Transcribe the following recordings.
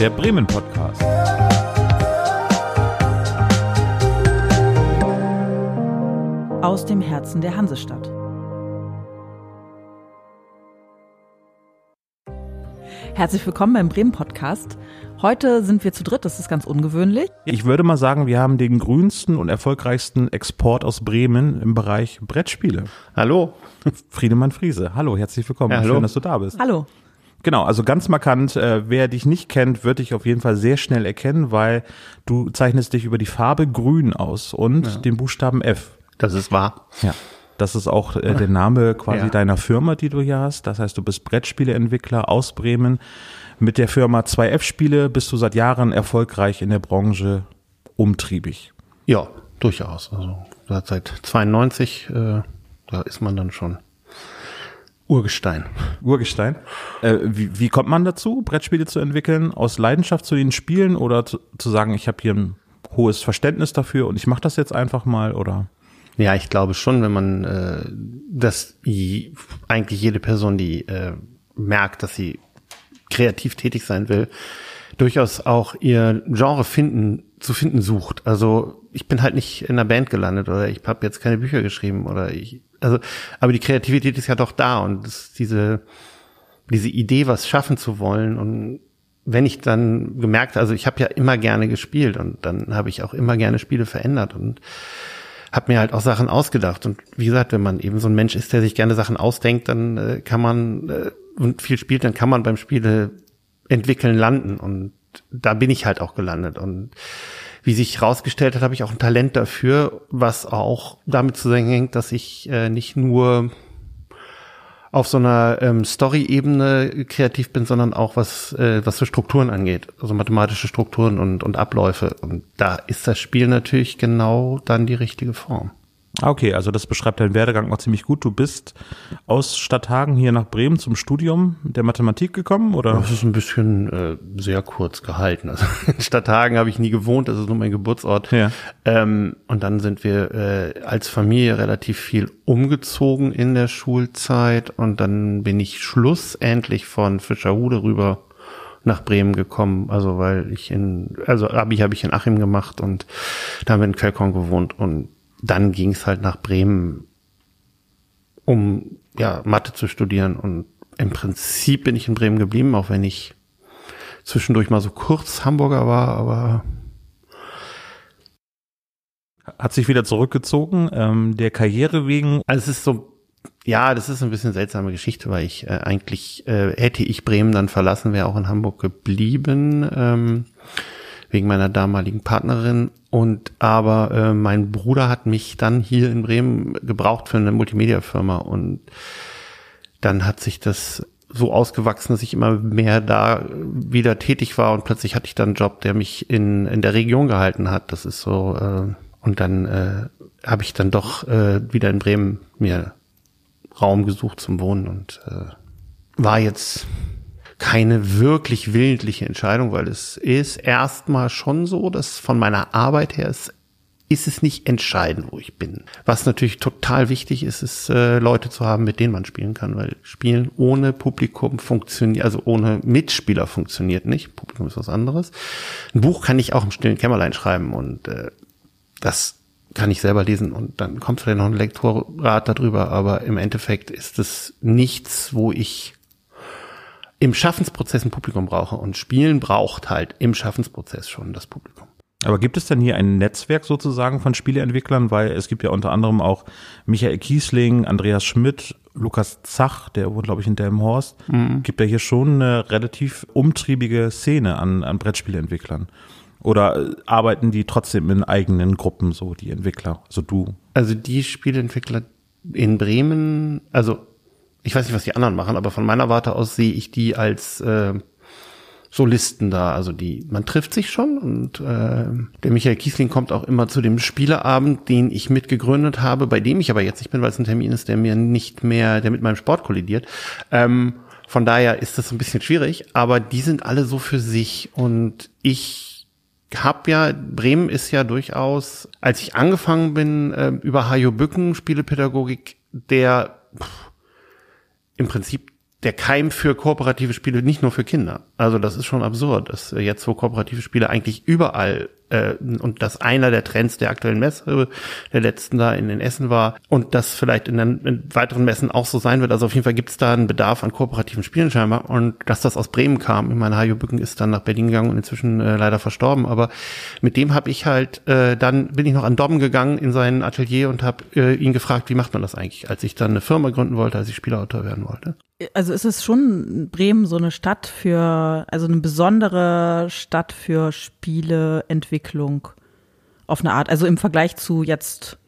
der Bremen Podcast. Aus dem Herzen der Hansestadt. Herzlich willkommen beim Bremen Podcast. Heute sind wir zu dritt, das ist ganz ungewöhnlich. Ich würde mal sagen, wir haben den grünsten und erfolgreichsten Export aus Bremen im Bereich Brettspiele. Hallo. Friedemann Friese. Hallo, herzlich willkommen. Ja, hallo. Schön, dass du da bist. Hallo. Genau, also ganz markant, äh, wer dich nicht kennt, wird dich auf jeden Fall sehr schnell erkennen, weil du zeichnest dich über die Farbe grün aus und den Buchstaben F. Das ist wahr. Ja. Das ist auch äh, der Name quasi Ja. deiner Firma, die du hier hast. Das heißt, du bist Brettspieleentwickler aus Bremen. Mit der Firma 2F-Spiele bist du seit Jahren erfolgreich in der Branche umtriebig. Ja, durchaus. Also seit seit 92, äh, da ist man dann schon Urgestein. Urgestein. Äh, wie, wie kommt man dazu, Brettspiele zu entwickeln? Aus Leidenschaft zu den Spielen oder zu, zu sagen, ich habe hier ein hohes Verständnis dafür und ich mache das jetzt einfach mal oder? Ja, ich glaube schon, wenn man äh, das i- eigentlich jede Person, die äh, merkt, dass sie kreativ tätig sein will, durchaus auch ihr Genre finden zu finden sucht. Also ich bin halt nicht in einer Band gelandet oder ich habe jetzt keine Bücher geschrieben oder ich also aber die Kreativität ist ja doch da und diese diese Idee, was schaffen zu wollen und wenn ich dann gemerkt, also ich habe ja immer gerne gespielt und dann habe ich auch immer gerne Spiele verändert und habe mir halt auch Sachen ausgedacht. Und wie gesagt, wenn man eben so ein Mensch ist, der sich gerne Sachen ausdenkt, dann äh, kann man äh, und viel spielt, dann kann man beim Spiele entwickeln landen. Und da bin ich halt auch gelandet. Und wie sich herausgestellt hat, habe ich auch ein Talent dafür, was auch damit zusammenhängt, dass ich äh, nicht nur auf so einer ähm, Story-Ebene kreativ bin, sondern auch was äh, was so Strukturen angeht, also mathematische Strukturen und und Abläufe. Und da ist das Spiel natürlich genau dann die richtige Form. Ah, Okay, also das beschreibt deinen Werdegang auch ziemlich gut. Du bist aus Stadthagen hier nach Bremen zum Studium der Mathematik gekommen oder? Das ist ein bisschen äh, sehr kurz gehalten. Also in Stadthagen habe ich nie gewohnt, das ist nur mein Geburtsort. Ja. Ähm, und dann sind wir äh, als Familie relativ viel umgezogen in der Schulzeit und dann bin ich schlussendlich von Fischerhude rüber nach Bremen gekommen, also weil ich in, also Abi habe ich in Achim gemacht und da haben wir in Kölkon gewohnt und dann ging es halt nach Bremen, um ja Mathe zu studieren und im Prinzip bin ich in Bremen geblieben, auch wenn ich zwischendurch mal so kurz Hamburger war, aber Hat sich wieder zurückgezogen, ähm, der Karriere wegen. Also es ist so, ja, das ist ein bisschen seltsame Geschichte, weil ich äh, eigentlich äh, hätte ich Bremen dann verlassen, wäre auch in Hamburg geblieben ähm, wegen meiner damaligen Partnerin. Und aber äh, mein Bruder hat mich dann hier in Bremen gebraucht für eine Multimedia-Firma und dann hat sich das so ausgewachsen, dass ich immer mehr da wieder tätig war und plötzlich hatte ich dann einen Job, der mich in, in der Region gehalten hat. Das ist so, äh, und dann äh, habe ich dann doch äh, wieder in Bremen mir Raum gesucht zum Wohnen und äh, war jetzt keine wirklich willentliche Entscheidung, weil es ist erstmal schon so, dass von meiner Arbeit her ist, ist es nicht entscheidend, wo ich bin. Was natürlich total wichtig ist, ist äh, Leute zu haben, mit denen man spielen kann, weil Spielen ohne Publikum funktioniert, also ohne Mitspieler funktioniert nicht. Publikum ist was anderes. Ein Buch kann ich auch im stillen Kämmerlein schreiben und äh, das kann ich selber lesen und dann kommt vielleicht noch ein Lektorat darüber, aber im Endeffekt ist es nichts, wo ich im Schaffensprozess ein Publikum brauche und Spielen braucht halt im Schaffensprozess schon das Publikum. Aber gibt es denn hier ein Netzwerk sozusagen von Spieleentwicklern? Weil es gibt ja unter anderem auch Michael Kiesling, Andreas Schmidt, Lukas Zach, der wohnt, glaube ich, in Delmenhorst. Gibt ja hier schon eine relativ umtriebige Szene an, an Brettspieleentwicklern. Oder äh, arbeiten die trotzdem in eigenen Gruppen, so die Entwickler, also du? Also die Spieleentwickler in Bremen, also ich weiß nicht, was die anderen machen, aber von meiner Warte aus sehe ich die als äh, Solisten da. Also die, man trifft sich schon und äh, der Michael Kiesling kommt auch immer zu dem Spieleabend, den ich mitgegründet habe, bei dem ich aber jetzt nicht bin, weil es ein Termin ist, der mir nicht mehr, der mit meinem Sport kollidiert. Ähm, von daher ist das ein bisschen schwierig, aber die sind alle so für sich und ich hab ja, Bremen ist ja durchaus, als ich angefangen bin, äh, über Hajo Bücken, Spielepädagogik, der pff, im Prinzip der Keim für kooperative Spiele nicht nur für Kinder. Also das ist schon absurd, dass jetzt wo kooperative Spiele eigentlich überall äh, und das einer der Trends der aktuellen Messe der letzten da in den Essen war und das vielleicht in, den, in weiteren Messen auch so sein wird. Also auf jeden Fall gibt es da einen Bedarf an kooperativen Spielen scheinbar und dass das aus Bremen kam. Ich meine, Hajo Bücken ist dann nach Berlin gegangen und inzwischen äh, leider verstorben, aber mit dem habe ich halt äh, dann bin ich noch an Dom gegangen in sein Atelier und habe äh, ihn gefragt, wie macht man das eigentlich, als ich dann eine Firma gründen wollte, als ich Spielautor werden wollte also ist es schon Bremen so eine Stadt für, also eine besondere Stadt für Spieleentwicklung auf eine Art, also im Vergleich zu jetzt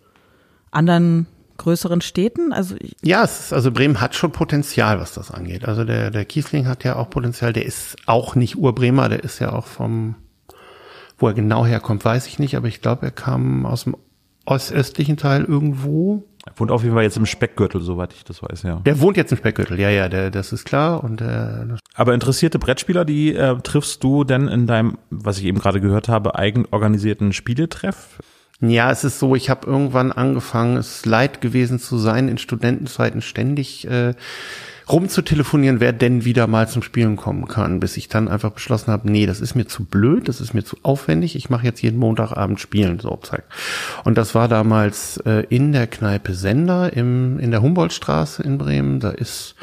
anderen größeren Städten? Also ja, ist, also Bremen hat schon Potenzial, was das angeht. Also der, der Kiesling hat ja auch Potenzial, der ist auch nicht Urbremer, der ist ja auch vom, wo er genau herkommt, weiß ich nicht, aber ich glaube, er kam aus dem ostöstlichen Teil irgendwo wohnt auf jeden Fall jetzt im Speckgürtel, soweit ich das weiß, ja. Der wohnt jetzt im Speckgürtel, ja, ja, der, das ist klar. Und äh, Aber interessierte Brettspieler, die äh, triffst du denn in deinem, was ich eben gerade gehört habe, eigenorganisierten Spieletreff? Ja, es ist so, ich habe irgendwann angefangen, es leid gewesen zu sein, in Studentenzeiten ständig äh, rumzutelefonieren, wer denn wieder mal zum Spielen kommen kann, bis ich dann einfach beschlossen habe, nee, das ist mir zu blöd, das ist mir zu aufwendig, ich mache jetzt jeden Montagabend Spielen, so zeigt. Und das war damals äh, in der Kneipe Sender im, in der Humboldtstraße in Bremen, da ist,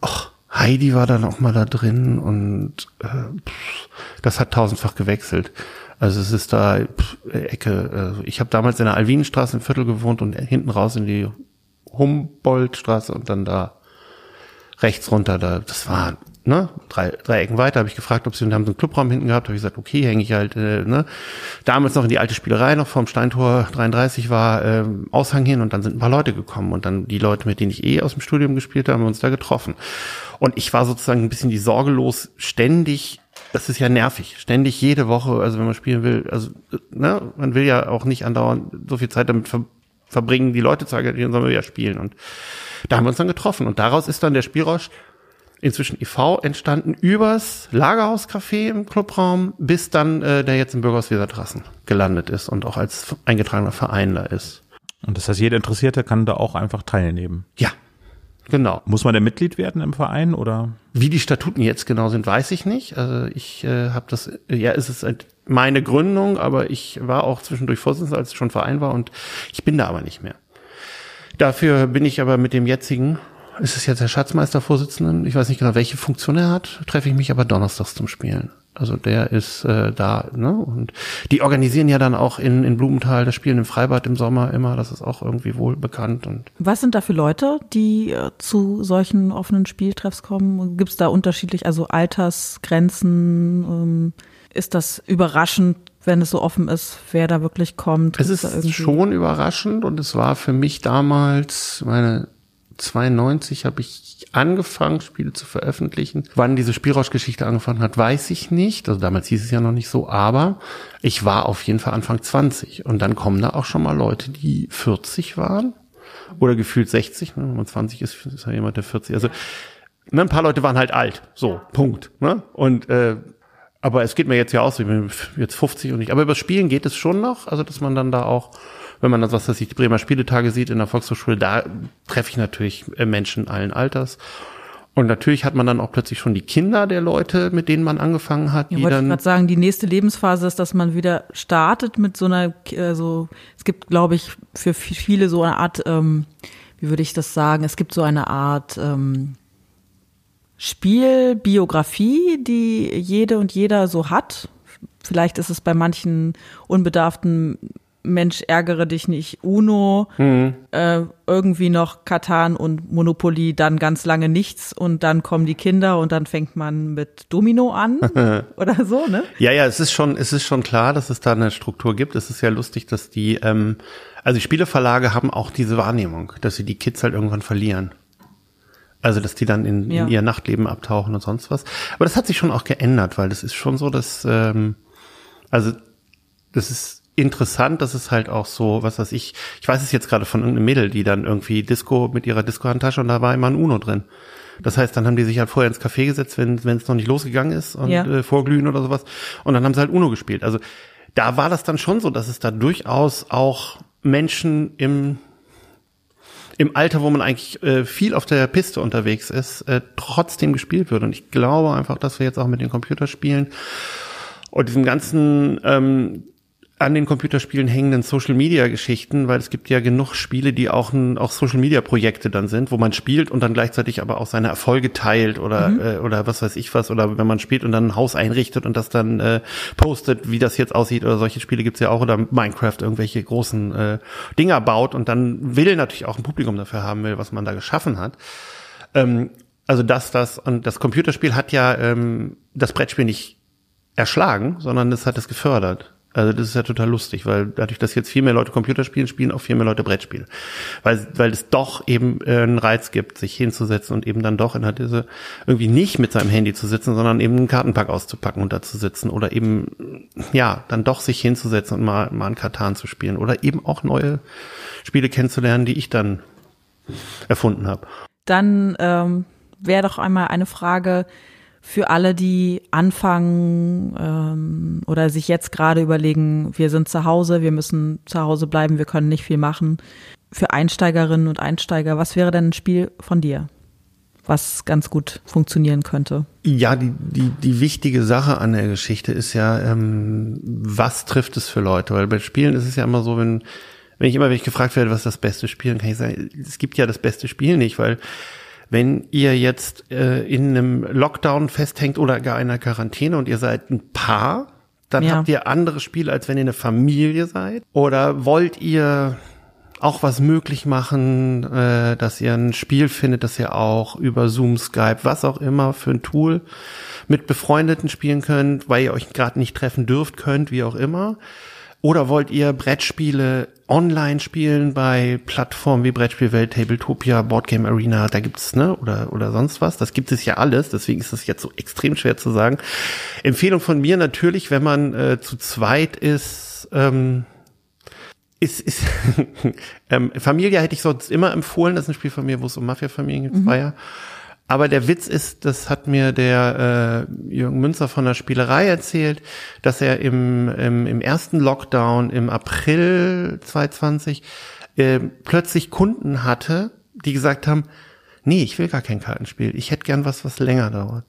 ach, Heidi war dann auch mal da drin und äh, pff, das hat tausendfach gewechselt. Also es ist da pff, Ecke. Äh, ich habe damals in der Alwinenstraße im Viertel gewohnt und hinten raus in die Humboldtstraße und dann da rechts runter, da, das war ne, drei, drei Ecken weiter, habe ich gefragt, ob sie haben so einen Clubraum hinten gehabt, habe ich gesagt, okay, hänge ich halt, äh, ne, damals noch in die alte Spielerei, noch vom Steintor 33 war äh, Aushang hin und dann sind ein paar Leute gekommen und dann die Leute, mit denen ich eh aus dem Studium gespielt habe, haben wir uns da getroffen. Und ich war sozusagen ein bisschen die Sorge los, ständig das ist ja nervig. Ständig jede Woche, also wenn man spielen will, also ne, man will ja auch nicht andauernd so viel Zeit damit ver verbringen, die Leute zu engagieren, sondern wir ja spielen. Und da haben wir uns dann getroffen und daraus ist dann der Spielrausch inzwischen e.V. entstanden übers Lagerhauscafé im Clubraum, bis dann äh, der jetzt im Bürgerhaus Wesertrassen gelandet ist und auch als eingetragener Verein da ist. Und das heißt, jeder Interessierte kann da auch einfach teilnehmen. Ja, genau. Muss man denn Mitglied werden im Verein oder? Wie die Statuten jetzt genau sind, weiß ich nicht. Also ich äh, habe das, ja, es ist meine Gründung, aber ich war auch zwischendurch Vorsitzender, als es schon Verein war und ich bin da aber nicht mehr. Dafür bin ich aber mit dem jetzigen, ist es jetzt der Schatzmeistervorsitzenden, ich weiß nicht genau, welche Funktion er hat, treffe ich mich aber donnerstags zum Spielen. Also der ist äh, da, ne? Und die organisieren ja dann auch in, in Blumenthal das Spielen im Freibad im Sommer immer, das ist auch irgendwie wohl bekannt. Und Was sind da für Leute, die äh, zu solchen offenen Spieltreffs kommen? Gibt es da unterschiedlich, also Altersgrenzen? Ähm, ist das überraschend, wenn es so offen ist, wer da wirklich kommt? Es ist schon überraschend und es war für mich damals, meine 92 habe ich angefangen, Spiele zu veröffentlichen. Wann diese Spielrauschgeschichte angefangen hat, weiß ich nicht. Also damals hieß es ja noch nicht so, aber ich war auf jeden Fall Anfang 20 und dann kommen da auch schon mal Leute, die 40 waren oder gefühlt 60. Ne? Wenn man 20 ist, ist ja jemand der 40. Also ne, ein paar Leute waren halt alt, so Punkt. Ne? Und äh, aber es geht mir jetzt ja aus, ich bin jetzt 50 und nicht. Aber über Spielen geht es schon noch, also dass man dann da auch, wenn man das, was weiß ich, die Bremer Spieletage sieht in der Volkshochschule, da treffe ich natürlich äh, Menschen allen Alters. Und natürlich hat man dann auch plötzlich schon die Kinder der Leute, mit denen man angefangen hat. Ja, die wollte dann ich gerade sagen, die nächste Lebensphase ist, dass man wieder startet mit so einer, also es gibt, glaube ich, für viele so eine Art, ähm, wie würde ich das sagen, es gibt so eine Art ähm, Spielbiografie, die jede und jeder so hat. Vielleicht ist es bei manchen unbedarften Mensch, ärgere dich nicht, Uno, mhm. äh, irgendwie noch Katan und Monopoly, dann ganz lange nichts und dann kommen die Kinder und dann fängt man mit Domino an oder so, ne? Ja, ja, es ist schon, es ist schon klar, dass es da eine Struktur gibt. Es ist ja lustig, dass die, ähm, also die Spieleverlage haben auch diese Wahrnehmung, dass sie die Kids halt irgendwann verlieren. Also, dass die dann in, ja. in ihr Nachtleben abtauchen und sonst was. Aber das hat sich schon auch geändert, weil das ist schon so, dass, ähm, also, das ist interessant, dass es halt auch so, was weiß ich, ich weiß es jetzt gerade von irgendeinem Mädel, die dann irgendwie Disco mit ihrer Disco-Handtasche und da war immer ein Uno drin. Das heißt, dann haben die sich halt vorher ins Café gesetzt, wenn wenn es noch nicht losgegangen ist und ja. äh, vorglühen oder sowas. Und dann haben sie halt Uno gespielt. Also da war das dann schon so, dass es da durchaus auch Menschen im im Alter, wo man eigentlich äh, viel auf der Piste unterwegs ist, äh, trotzdem gespielt wird. Und ich glaube einfach, dass wir jetzt auch mit den Computerspielen und diesem ganzen ähm, an den Computerspielen hängenden Social Media Geschichten, weil es gibt ja genug Spiele, die auch, ein, auch Social Media Projekte dann sind, wo man spielt und dann gleichzeitig aber auch seine Erfolge teilt oder mhm. äh, oder was weiß ich was oder wenn man spielt und dann ein Haus einrichtet und das dann äh, postet, wie das jetzt aussieht oder solche Spiele gibt's ja auch oder Minecraft irgendwelche großen äh, Dinger baut und dann will natürlich auch ein Publikum dafür haben will, was man da geschaffen hat. Ähm, also das, das und das Computerspiel hat ja ähm, das Brettspiel nicht erschlagen, sondern es hat es gefördert. Also das ist ja total lustig, weil dadurch, dass jetzt viel mehr Leute Computer spielen, spielen auch viel mehr Leute Brettspiele. Weil, weil es doch eben äh, einen Reiz gibt, sich hinzusetzen und eben dann doch in der diese irgendwie nicht mit seinem Handy zu sitzen, sondern eben einen Kartenpack auszupacken und da zu sitzen oder eben, ja, dann doch sich hinzusetzen und mal, mal einen Katan zu spielen oder eben auch neue Spiele kennenzulernen, die ich dann erfunden habe. Dann ähm, wäre doch einmal eine Frage, für alle, die anfangen ähm, oder sich jetzt gerade überlegen, wir sind zu Hause, wir müssen zu Hause bleiben, wir können nicht viel machen. Für Einsteigerinnen und Einsteiger, was wäre denn ein Spiel von dir, was ganz gut funktionieren könnte? Ja, die, die, die wichtige Sache an der Geschichte ist ja, ähm, was trifft es für Leute? Weil bei Spielen ist es ja immer so, wenn, wenn ich immer, wenn ich gefragt werde, was ist das beste Spiel, dann kann ich sagen, es gibt ja das beste Spiel nicht, weil wenn ihr jetzt äh, in einem Lockdown festhängt oder gar in einer Quarantäne und ihr seid ein Paar, dann ja. habt ihr andere Spiele, als wenn ihr eine Familie seid? Oder wollt ihr auch was möglich machen, äh, dass ihr ein Spiel findet, das ihr auch über Zoom, Skype, was auch immer für ein Tool mit Befreundeten spielen könnt, weil ihr euch gerade nicht treffen dürft, könnt, wie auch immer. Oder wollt ihr Brettspiele online spielen bei Plattformen wie Brettspielwelt, Tabletopia, Boardgame Arena, da gibt's, ne, oder, oder sonst was. Das gibt es ja alles, deswegen ist es jetzt so extrem schwer zu sagen. Empfehlung von mir natürlich, wenn man äh, zu zweit ist, ähm, ist, ist ähm, Familie hätte ich sonst immer empfohlen, das ist ein Spiel von mir, wo es um Mafia-Familien geht, mhm. Zweier. Aber der Witz ist, das hat mir der äh, Jürgen Münzer von der Spielerei erzählt, dass er im, im, im ersten Lockdown im April 2020 äh, plötzlich Kunden hatte, die gesagt haben, nee, ich will gar kein Kartenspiel, ich hätte gern was, was länger dauert.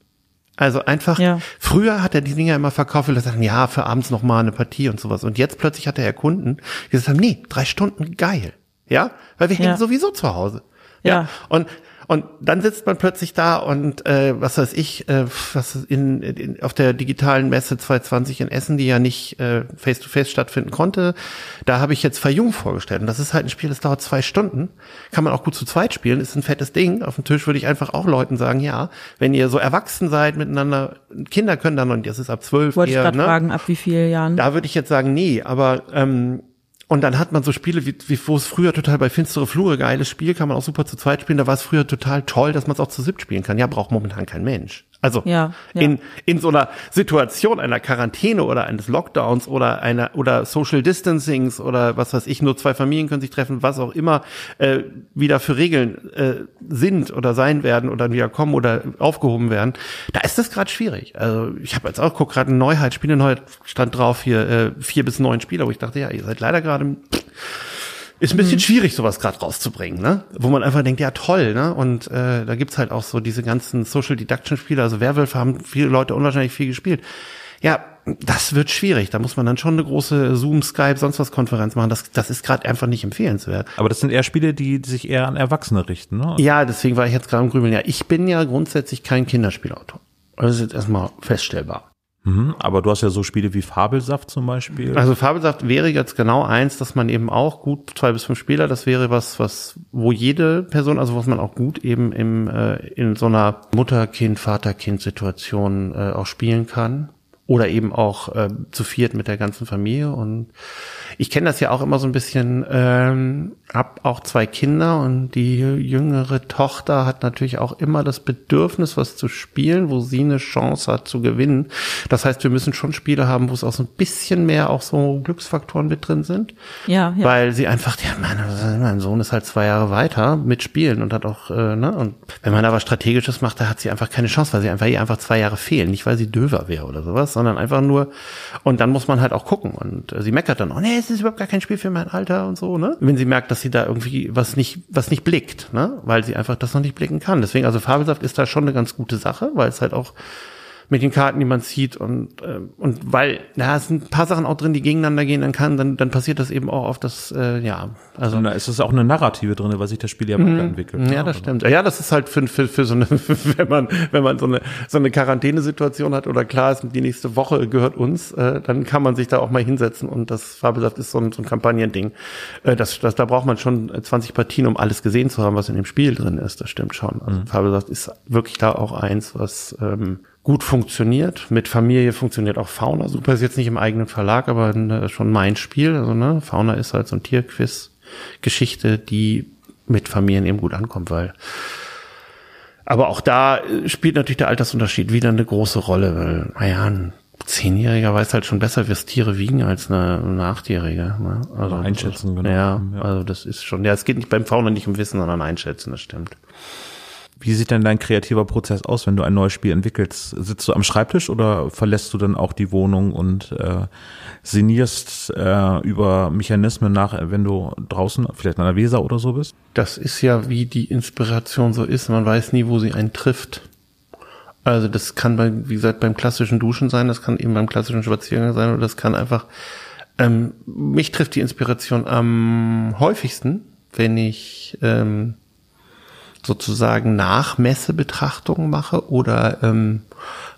Also einfach, ja. früher hat er die Dinger immer verkauft, weil er sagt, ja, für abends noch mal eine Partie und sowas. Und jetzt plötzlich hat er ja Kunden, die gesagt haben, nee, drei Stunden, geil. Ja, weil wir ja. hängen sowieso zu Hause. Ja. ja. Und und dann sitzt man plötzlich da und äh, was weiß ich, äh, was in, in auf der digitalen Messe 2020 in Essen, die ja nicht äh, face to face stattfinden konnte, da habe ich jetzt Verjung vorgestellt. Und das ist halt ein Spiel, das dauert zwei Stunden, kann man auch gut zu zweit spielen, ist ein fettes Ding. Auf dem Tisch würde ich einfach auch Leuten sagen, ja, wenn ihr so erwachsen seid miteinander, Kinder können dann noch, das ist ab zwölf. Wollte eher, ich gerade ne? fragen, ab wie vielen Jahren? Da würde ich jetzt sagen, nee, aber ähm, und dann hat man so Spiele, wie, wie wo es früher total bei Finstere Flure, geiles Spiel, kann man auch super zu zweit spielen. Da war es früher total toll, dass man es auch zu siebt spielen kann. Ja, braucht momentan kein Mensch. Also ja, ja. in in so einer Situation einer Quarantäne oder eines Lockdowns oder einer oder Social Distancings oder was weiß ich, nur zwei Familien können sich treffen, was auch immer äh, wieder für Regeln äh, sind oder sein werden oder wieder kommen oder aufgehoben werden. Da ist das gerade schwierig. Also ich habe jetzt auch guck gerade eine Neuheit, Spiele Neuheit stand drauf hier äh, vier bis neun Spieler, wo ich dachte, ja, ihr seid leider gerade ist ein bisschen mhm. schwierig, sowas gerade rauszubringen, ne? Wo man einfach denkt, ja toll, ne? Und äh, da gibt's halt auch so diese ganzen Social Deduction Spiele, also Werwölfe haben viele Leute unwahrscheinlich viel gespielt. Ja, das wird schwierig. Da muss man dann schon eine große Zoom, Skype, sonst was Konferenz machen. Das, das ist gerade einfach nicht empfehlenswert. Aber das sind eher Spiele, die sich eher an Erwachsene richten, ne? Ja, deswegen war ich jetzt gerade im Grübeln. Ja, ich bin ja grundsätzlich kein Kinderspielautor. Das ist jetzt erstmal feststellbar. Mhm, aber du hast ja so Spiele wie Fabelsaft zum Beispiel. Also Fabelsaft wäre jetzt genau eins, dass man eben auch gut zwei bis fünf Spieler, das wäre was, was, wo jede Person, also was man auch gut eben im, äh, in so einer Mutter-Kind, Vater-Kind-Situation äh, auch spielen kann oder eben auch äh, zu viert mit der ganzen Familie. Und ich kenne das ja auch immer so ein bisschen, ähm, hab auch zwei Kinder und die jüngere Tochter hat natürlich auch immer das Bedürfnis, was zu spielen, wo sie eine Chance hat zu gewinnen. Das heißt, wir müssen schon Spiele haben, wo es auch so ein bisschen mehr auch so Glücksfaktoren mit drin sind. Ja, ja. Weil sie einfach, ja, mein, mein Sohn ist halt zwei Jahre weiter mit Spielen und hat auch, äh, ne, und wenn man da was Strategisches macht, da hat sie einfach keine Chance, weil sie einfach, ihr einfach zwei Jahre fehlen. Nicht, weil sie döver wäre oder sowas, sondern einfach nur, und dann muss man halt auch gucken. Und äh, sie meckert dann, oh nee, es ist überhaupt gar kein Spiel für mein Alter und so, ne? Wenn sie merkt, dass sie da irgendwie was nicht, was nicht blickt, ne? Weil sie einfach das noch nicht blicken kann. Deswegen, also Fabelsaft ist da schon eine ganz gute Sache, weil es halt auch mit den Karten, die man zieht und äh, und weil na es sind ein paar Sachen auch drin, die gegeneinander gehen, dann kann dann dann passiert das eben auch auf das äh, ja also da ist es auch eine Narrative drin, weil sich das Spiel ja mhm. entwickelt. Ja, das stimmt. Ja, das ist halt für, für, für so eine wenn man wenn man so eine so eine Quarantänesituation hat oder klar ist, die nächste Woche gehört uns, äh, dann kann man sich da auch mal hinsetzen und das Fabelsaft ist so ein, so ein Kampagnending. Äh, das, das da braucht man schon 20 Partien, um alles gesehen zu haben, was in dem Spiel drin ist. Das stimmt schon. Also mhm. Fabelsaft ist wirklich da auch eins, was ähm, gut funktioniert. Mit Familie funktioniert auch Fauna. Super ist jetzt nicht im eigenen Verlag, aber ne, schon mein Spiel. Also, ne, Fauna ist halt so ein Tierquiz-Geschichte, die mit Familien eben gut ankommt, weil aber auch da spielt natürlich der Altersunterschied wieder eine große Rolle, weil, naja, ein Zehnjähriger weiß halt schon besser, wie es Tiere wiegen, als eine, eine Achtjährige. Ne? Also einschätzen, genau. Ja, ja, also das ist schon, ja, es geht nicht beim Fauna nicht um Wissen, sondern einschätzen, das stimmt. Wie sieht denn dein kreativer Prozess aus, wenn du ein neues Spiel entwickelst? Sitzt du am Schreibtisch oder verlässt du dann auch die Wohnung und äh, sinnierst äh, über Mechanismen nach, wenn du draußen, vielleicht an der Weser oder so bist? Das ist ja, wie die Inspiration so ist. Man weiß nie, wo sie einen trifft. Also das kann bei, wie gesagt, beim klassischen Duschen sein, das kann eben beim klassischen Spaziergang sein oder das kann einfach. Ähm, mich trifft die Inspiration am häufigsten, wenn ich ähm, sozusagen Nachmessebetrachtungen mache oder ähm,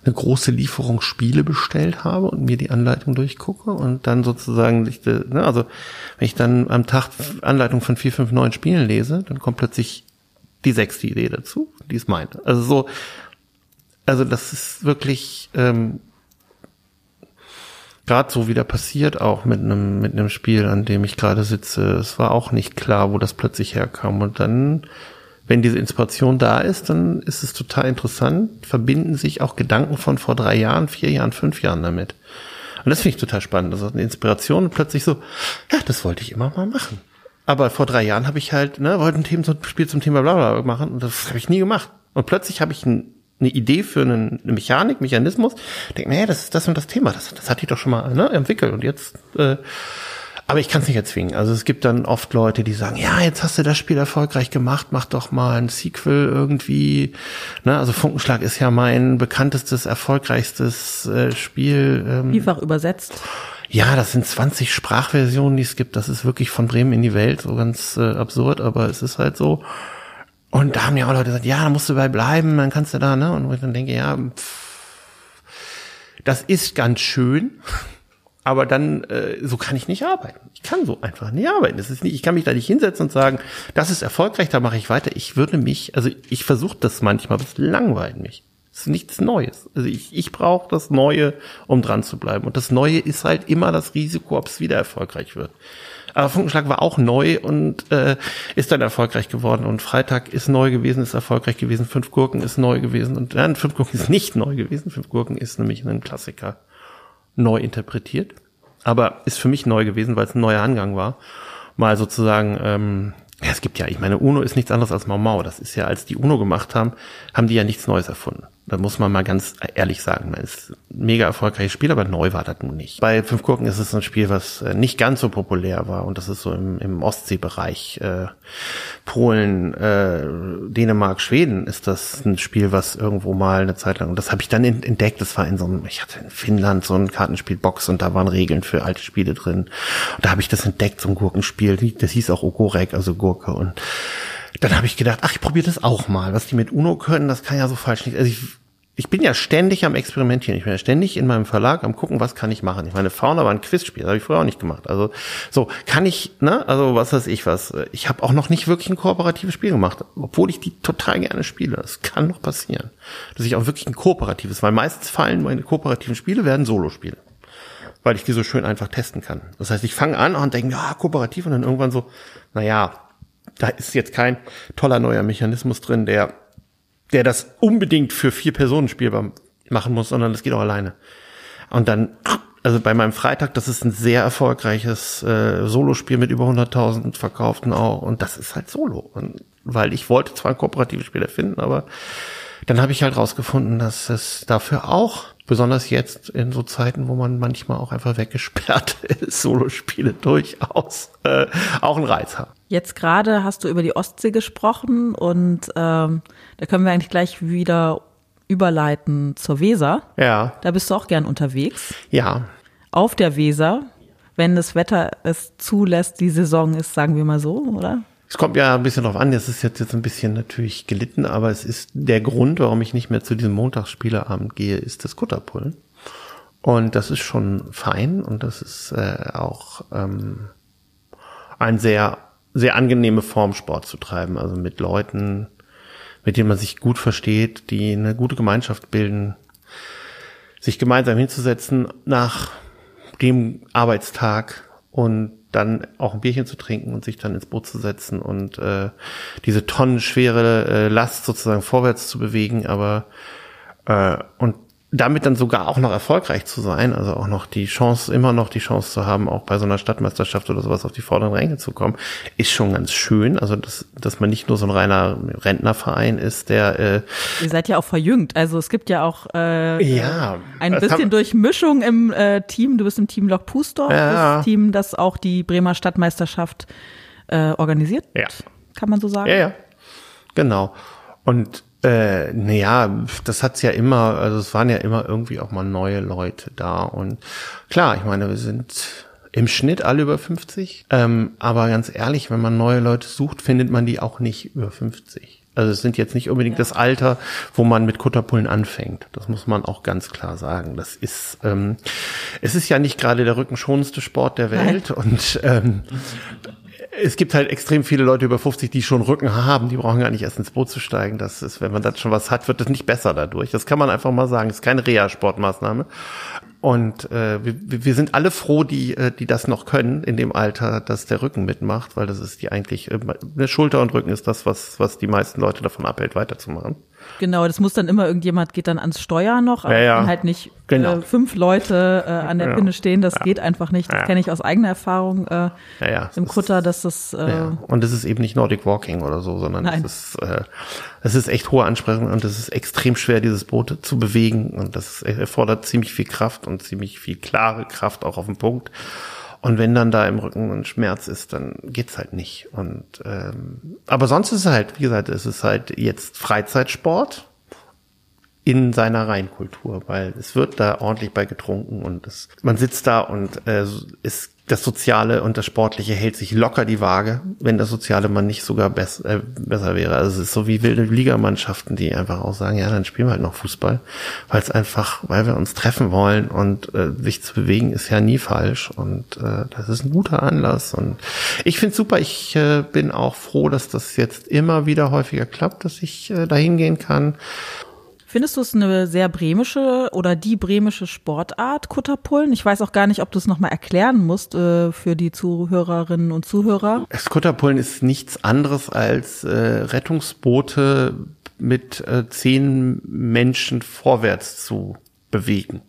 eine große Lieferung Spiele bestellt habe und mir die Anleitung durchgucke und dann sozusagen, ne, also wenn ich dann am Tag Anleitung von vier, fünf, neun Spielen lese, dann kommt plötzlich die sechste Idee dazu, die ist meine. Also so, also das ist wirklich ähm, gerade so wieder passiert, auch mit einem mit einem Spiel, an dem ich gerade sitze. Es war auch nicht klar, wo das plötzlich herkam und dann wenn diese Inspiration da ist, dann ist es total interessant, verbinden sich auch Gedanken von vor drei Jahren, vier Jahren, fünf Jahren damit. Und das finde ich total spannend. Das ist eine Inspiration und plötzlich so, ja, das wollte ich immer mal machen. Aber vor drei Jahren habe ich halt, ne, wollte ein Thema, Spiel zum Thema bla bla machen und das habe ich nie gemacht. Und plötzlich habe ich ein, eine Idee für eine, eine Mechanik, Mechanismus, denke, naja, das ist das und das Thema, das, das hatte ich doch schon mal ne, entwickelt und jetzt äh, aber ich kann es nicht erzwingen. Also es gibt dann oft Leute, die sagen, ja, jetzt hast du das Spiel erfolgreich gemacht, mach doch mal ein Sequel irgendwie. Ne? Also Funkenschlag ist ja mein bekanntestes, erfolgreichstes äh, Spiel. Ähm, Vielfach übersetzt. Ja, das sind 20 Sprachversionen, die es gibt. Das ist wirklich von Bremen in die Welt, so ganz äh, absurd, aber es ist halt so. Und da haben ja auch Leute gesagt, ja, da musst du bei bleiben, dann kannst du da, ne? Und ich dann denke, ja, pff, das ist ganz schön aber dann äh, so kann ich nicht arbeiten. Ich kann so einfach nicht arbeiten. Das ist nicht, ich kann mich da nicht hinsetzen und sagen, das ist erfolgreich, da mache ich weiter. Ich würde mich, also ich versuche das manchmal, aber es langweilt mich. Es ist nichts Neues. Also ich, ich brauche das Neue, um dran zu bleiben. Und das Neue ist halt immer das Risiko, ob es wieder erfolgreich wird. Aber Funkenschlag war auch neu und äh, ist dann erfolgreich geworden. Und Freitag ist neu gewesen, ist erfolgreich gewesen. Fünf Gurken ist neu gewesen. Und nein, Fünf Gurken ist nicht neu gewesen. Fünf Gurken ist nämlich ein Klassiker neu interpretiert. Aber ist für mich neu gewesen, weil es ein neuer Angang war. Mal sozusagen, ähm, ja, es gibt ja, ich meine, UNO ist nichts anderes als Mau Mau. Das ist ja, als die UNO gemacht haben, haben die ja nichts Neues erfunden. Da muss man mal ganz ehrlich sagen. Es ist ein mega erfolgreiches Spiel, aber neu war das nun nicht. Bei Fünf Gurken ist es ein Spiel, was äh, nicht ganz so populär war und das ist so im, im Ostseebereich. Äh, Polen, äh, Dänemark, Schweden ist das ein Spiel, was irgendwo mal eine Zeit lang, und das habe ich dann entdeckt, das war in so einem, ich hatte in Finnland so ein Kartenspielbox und da waren Regeln für alte Spiele drin. Und da habe ich das entdeckt, so ein Gurkenspiel, das hieß auch Ogorek, also Gurke und dann habe ich gedacht, ach, ich probiere das auch mal. Was die mit Uno können, das kann ja so falsch nicht. Also ich ich bin ja ständig am Experimentieren. Ich bin ja ständig in meinem Verlag am gucken, was kann ich machen. Ich meine, Fauna war ein Quizspiel, das habe ich früher auch nicht gemacht. Also so kann ich, ne, also was weiß ich was. Ich habe auch noch nicht wirklich ein kooperatives Spiel gemacht, obwohl ich die total gerne spiele. Es kann noch passieren, dass ich auch wirklich ein kooperatives, weil meistens fallen meine kooperativen Spiele werden Solospiele weil ich die so schön einfach testen kann. Das heißt, ich fange an und denke, ja, kooperativ und dann irgendwann so, na ja, da ist jetzt kein toller neuer Mechanismus drin, der der das unbedingt für vier Personen spielbar machen muss, sondern das geht auch alleine. Und dann, also bei meinem Freitag, das ist ein sehr erfolgreiches äh, Solospiel mit über 100.000 verkauften auch. Und das ist halt Solo. Und, weil ich wollte zwar ein kooperatives Spiel erfinden, aber dann habe ich halt rausgefunden, dass es dafür auch besonders jetzt in so Zeiten, wo man manchmal auch einfach weggesperrt ist, Solospiele durchaus äh, auch einen Reiz haben. Jetzt gerade hast du über die Ostsee gesprochen und ähm, da können wir eigentlich gleich wieder überleiten zur Weser. Ja. Da bist du auch gern unterwegs. Ja. Auf der Weser, wenn das Wetter es zulässt, die Saison ist, sagen wir mal so, oder? Es kommt ja ein bisschen drauf an, das ist jetzt, jetzt ein bisschen natürlich gelitten, aber es ist der Grund, warum ich nicht mehr zu diesem Montagsspieleabend gehe, ist das Kutterpullen. Und das ist schon fein und das ist äh, auch ähm, ein sehr, sehr angenehme Form, Sport zu treiben. Also mit Leuten, mit denen man sich gut versteht, die eine gute Gemeinschaft bilden, sich gemeinsam hinzusetzen nach dem Arbeitstag und dann auch ein Bierchen zu trinken und sich dann ins Boot zu setzen und äh, diese tonnenschwere äh, Last sozusagen vorwärts zu bewegen, aber äh, und damit dann sogar auch noch erfolgreich zu sein, also auch noch die Chance, immer noch die Chance zu haben, auch bei so einer Stadtmeisterschaft oder sowas auf die vorderen Ränge zu kommen, ist schon ganz schön. Also dass, dass man nicht nur so ein reiner Rentnerverein ist, der äh, Ihr seid ja auch verjüngt, also es gibt ja auch äh, ja ein bisschen Durchmischung im äh, Team. Du bist im Team Lok Pusdorf, Ja. das Team, das auch die Bremer Stadtmeisterschaft äh, organisiert, Ja. kann man so sagen. Ja, ja. Genau. Und äh, naja, das hat's ja immer, also es waren ja immer irgendwie auch mal neue Leute da. Und klar, ich meine, wir sind im Schnitt alle über 50. Ähm, aber ganz ehrlich, wenn man neue Leute sucht, findet man die auch nicht über 50. Also es sind jetzt nicht unbedingt das Alter, wo man mit Kutterpullen anfängt. Das muss man auch ganz klar sagen. Das ist, ähm, es ist ja nicht gerade der rückenschonendste Sport der Welt und ähm, es gibt halt extrem viele Leute über 50, die schon Rücken haben, die brauchen gar nicht erst ins Boot zu steigen. Das ist, wenn man das schon was hat, wird das nicht besser dadurch. Das kann man einfach mal sagen. Das ist keine Reha-Sportmaßnahme. Und äh, wir, wir sind alle froh, die, äh, die das noch können in dem Alter, dass der Rücken mitmacht, weil das ist die eigentlich, äh, eine Schulter und Rücken ist das, was, was die meisten Leute davon abhält, weiterzumachen. Genau, das muss dann immer irgendjemand geht dann ans Steuer noch, aber Ja, ja. halt nicht Genau. äh, fünf Leute äh, an der Ja. Pinne stehen, das geht einfach nicht. Das kenne ich aus eigener Erfahrung äh, Ja, ja. im Das Kutter, dass das äh. Und es ist eben nicht Nordic Walking oder so, sondern Nein. es ist, äh, es ist echt hohe Ansprechung und es ist extrem schwer, dieses Boot zu bewegen und das erfordert ziemlich viel Kraft und ziemlich viel klare Kraft auch auf den Punkt. Und wenn dann da im Rücken ein Schmerz ist, dann geht's halt nicht. Und ähm, aber sonst ist es halt, wie gesagt, es ist halt jetzt Freizeitsport in seiner Reinkultur, weil es wird da ordentlich bei getrunken und es, man sitzt da und äh, ist das Soziale und das Sportliche hält sich locker die Waage, wenn das Soziale man nicht sogar bess, äh, besser wäre. Also es ist so wie wilde Ligamannschaften, die einfach auch sagen, ja, dann spielen wir halt noch Fußball, weil es einfach, weil wir uns treffen wollen und äh, sich zu bewegen ist ja nie falsch und äh, das ist ein guter Anlass und ich finde super. Ich äh, bin auch froh, dass das jetzt immer wieder häufiger klappt, dass ich äh, dahin gehen kann. Findest du es eine sehr bremische oder die bremische Sportart, Kutterpullen? Ich weiß auch gar nicht, ob du es nochmal erklären musst äh, für die Zuhörerinnen und Zuhörer. Skutterpullen ist nichts anderes als äh, Rettungsboote mit äh, zehn Menschen vorwärts zu bewegen.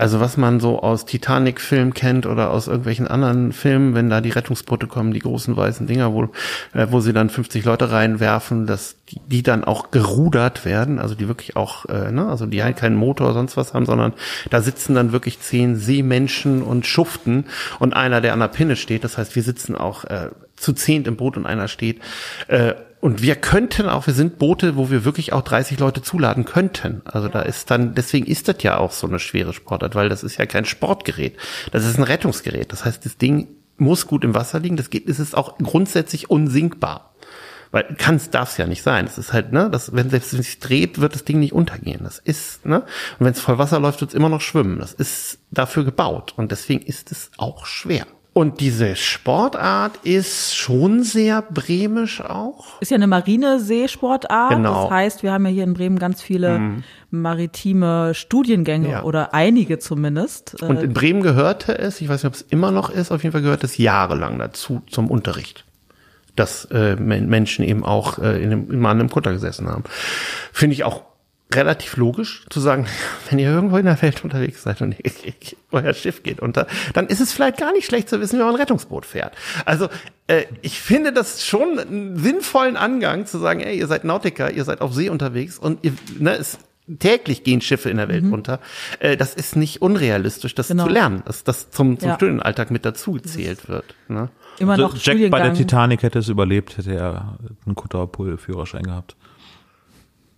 Also was man so aus Titanic-Filmen kennt oder aus irgendwelchen anderen Filmen, wenn da die Rettungsboote kommen, die großen weißen Dinger, wo, äh, wo sie dann 50 Leute reinwerfen, dass die, die dann auch gerudert werden, also die wirklich auch, äh, ne, also die halt keinen Motor oder sonst was haben, sondern da sitzen dann wirklich zehn Seemenschen und schuften und einer, der an der Pinne steht, das heißt, wir sitzen auch äh, zu zehnt im Boot und einer steht. Äh, und wir könnten auch, wir sind Boote, wo wir wirklich auch 30 Leute zuladen könnten. Also da ist dann, deswegen ist das ja auch so eine schwere Sportart, weil das ist ja kein Sportgerät. Das ist ein Rettungsgerät. Das heißt, das Ding muss gut im Wasser liegen. Das geht, es ist auch grundsätzlich unsinkbar. Weil kann's darf's ja nicht sein. Das ist halt, ne, das, wenn selbst wenn es sich dreht, wird das Ding nicht untergehen. Das ist, ne? Und wenn es voll Wasser läuft, wird's immer noch schwimmen. Das ist dafür gebaut. Und deswegen ist es auch schwer. Und diese Sportart ist schon sehr bremisch auch. Ist ja eine Marineseesportart. Genau. Das heißt, wir haben ja hier in Bremen ganz viele maritime Studiengänge Ja. oder einige zumindest. Und Äh, in Bremen gehörte es, ich weiß nicht, ob es immer noch ist, auf jeden Fall gehört es jahrelang dazu zum Unterricht. Dass äh, Men- Menschen eben auch äh, in einem, an einem Kutter gesessen haben. Finde ich auch relativ logisch zu sagen, wenn ihr irgendwo in der Welt unterwegs seid und euer Schiff geht unter, dann ist es vielleicht gar nicht schlecht zu wissen, wie man ein Rettungsboot fährt. Also äh, ich finde das schon einen sinnvollen Angang zu sagen, ey, ihr seid Nautiker, ihr seid auf See unterwegs und ihr, ne, es täglich gehen Schiffe in der Welt unter. Äh, das ist nicht unrealistisch, das Genau. zu lernen, dass das zum, zum Ja. Studienalltag mit dazu gezählt wird. Ne? Immer Also noch Jack bei der. Titanic hätte es überlebt, hätte er einen Kutterpool-Führerschein gehabt.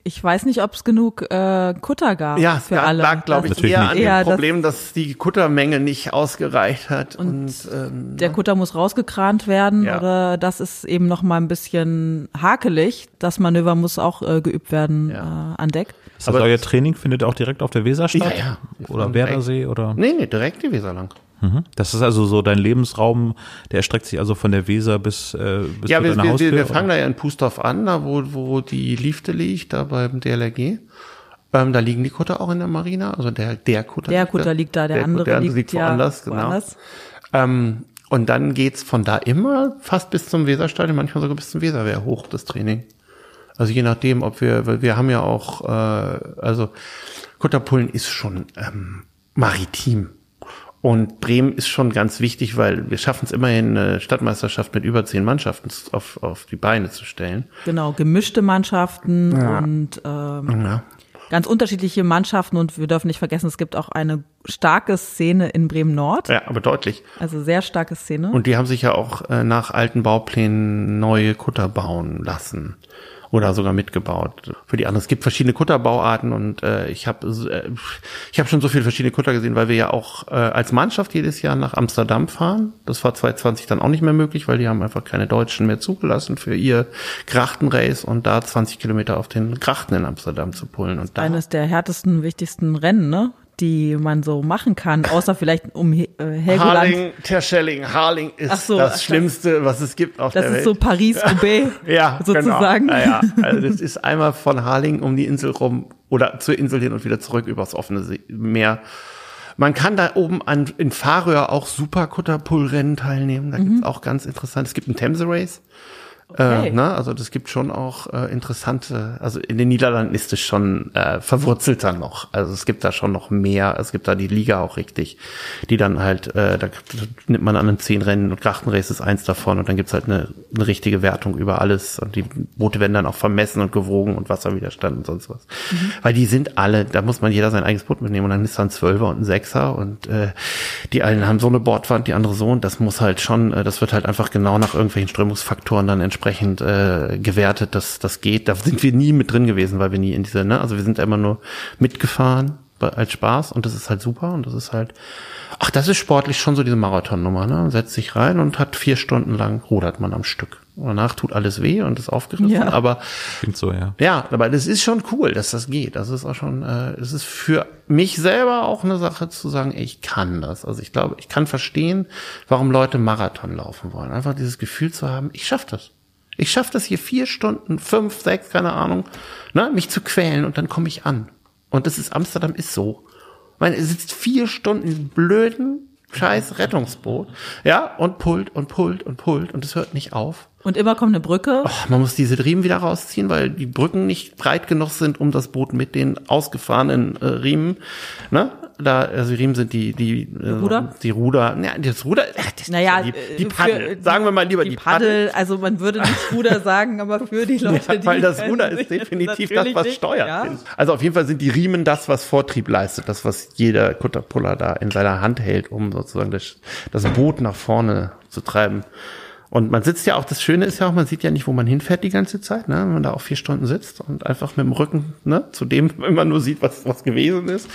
Ich weiß nicht, ob es genug äh, Kutter gab Ja, es für lag, alle. lag glaube ich, Das- Natürlich eher nicht. an dem Ja, das- Problem, dass die Kuttermenge nicht ausgereicht hat. Und, Und ähm, der Kutter muss rausgekrant werden Ja. oder das ist eben noch mal ein bisschen hakelig. Das Manöver muss auch äh, geübt werden Ja. äh, an Deck. Das heißt, Aber- euer Training findet auch direkt auf der Weser statt? Ja, ja. Oder Werdersee oder? nee, nee, direkt die Weser lang. Mhm. Das ist also so dein Lebensraum, der erstreckt sich also von der Weser bis, äh, bis Ja, zu wir, deiner wir, Haustür? wir, wir fangen da ja in Pustorf an, da wo, wo die Liefde liegt, da beim DLRG. Ähm, da liegen die Kutter auch in der Marina, also der, der Kutter. Der Kutter liegt da, der, andere der liegt, liegt ja woanders, genau. woanders. Ähm, und dann geht's von da immer fast bis zum Weserstadion, manchmal sogar bis zum Weserwehr hoch, das Training. Also je nachdem, ob wir, weil wir haben ja auch, äh, also Kutterpullen ist schon ähm, maritim. Und Bremen ist schon ganz wichtig, weil wir schaffen es immerhin, eine Stadtmeisterschaft mit über zehn Mannschaften auf, auf die Beine zu stellen. Genau, gemischte Mannschaften und ähm, Ja. ganz unterschiedliche Mannschaften und wir dürfen nicht vergessen, es gibt auch eine starke Szene in Bremen Nord, Ja, aber deutlich. also sehr starke Szene. Und die haben sich ja auch äh, nach alten Bauplänen neue Kutter bauen lassen. Oder sogar mitgebaut. Für die anderen. Es gibt verschiedene Kutterbauarten und äh, ich habe äh, ich habe schon so viele verschiedene Kutter gesehen, weil wir ja auch äh, als Mannschaft jedes Jahr nach Amsterdam fahren. Das war 2020 dann auch nicht mehr möglich, weil die haben einfach keine Deutschen mehr zugelassen für ihr Grachtenrace und da 20 Kilometer auf den Grachten in Amsterdam zu pullen. Und da Eines der härtesten, wichtigsten Rennen, ne? Die man so machen kann, außer vielleicht um äh, Helgoland. Harling, Terschelling, Harling ist so, das das- Schlimmste, was es gibt auf Das der ist Welt. so Paris-Roubaix Ja, sozusagen. Genau. Ja, ja. Also das ist einmal von Harling um die Insel rum oder zur Insel hin und wieder zurück übers offene See, Meer. Man kann da oben an, in Fahrröhr auch Superkutterpullrennen teilnehmen. Da gibt's auch ganz interessant. Es gibt ein Themse Race. Okay. Äh, ne? Also das gibt schon auch äh, interessante, also in den Niederlanden ist es schon äh, verwurzelter noch. Also es gibt da schon noch mehr, es gibt da die Liga auch richtig, die dann halt, äh, da nimmt man an den zehn Rennen und Grachtenrace ist eins davon und dann gibt's halt eine, eine richtige Wertung über alles und die Boote werden dann auch vermessen und gewogen und Wasserwiderstand und sonst was. Weil die sind alle, da muss man jeder sein eigenes Boot mitnehmen und dann ist da ein Zwölfer und ein Sechser und äh, die einen haben so eine Bordwand, die andere so und das muss halt schon, äh, das wird halt einfach genau nach irgendwelchen Strömungsfaktoren dann entsprechend äh, gewertet, dass das geht. Da sind wir nie mit drin gewesen, weil wir nie in diese, ne, also wir sind immer nur mitgefahren als Spaß und das ist halt super und das ist halt, ach, das ist sportlich schon so diese Marathonnummer, ne? Man setzt sich rein und hat vier Stunden lang rudert man am Stück. Und danach tut alles weh und ist aufgerissen, Ja. aber Klingt so, ja. ja, aber das ist schon cool, dass das geht. Das ist auch schon, äh, es ist für mich selber auch eine Sache zu sagen, ey, ich kann das. Also ich glaube, ich kann verstehen, warum Leute Marathon laufen wollen. Einfach dieses Gefühl zu haben, ich schaff das. Ich schaff das hier vier Stunden, fünf, sechs, keine Ahnung, ne, mich zu quälen und dann komme ich an. Und das ist Amsterdam ist so. Ich meine, er sitzt vier Stunden in diesem blöden scheiß Rettungsboot, ja, und pullt und pullt und pullt und es hört nicht auf. Und immer kommt eine Brücke. Ach, man muss diese Riemen wieder rausziehen, weil die Brücken nicht breit genug sind, um das Boot mit den ausgefahrenen äh, Riemen, ne? Da, also die Riemen sind die, die, äh, Ruder? die Ruder, ja, das Ruder, das Naja, die, äh, die für- Paddel. Sagen wir mal lieber die, die Paddel. Paddel, also man würde nicht Ruder sagen, aber für die Leute, die weil das Ruder ist definitiv das, was nicht, steuert. ja. Also auf jeden Fall sind die Riemen das, was Vortrieb leistet, das, was jeder Kutterpuller da in seiner Hand hält, um sozusagen das, das Boot nach vorne zu treiben. Und man sitzt ja auch, das Schöne ist ja auch, man sieht ja nicht, wo man hinfährt die ganze Zeit, ne? wenn man da auch vier Stunden sitzt und einfach mit dem Rücken ne, zu dem immer nur sieht, was, was gewesen ist.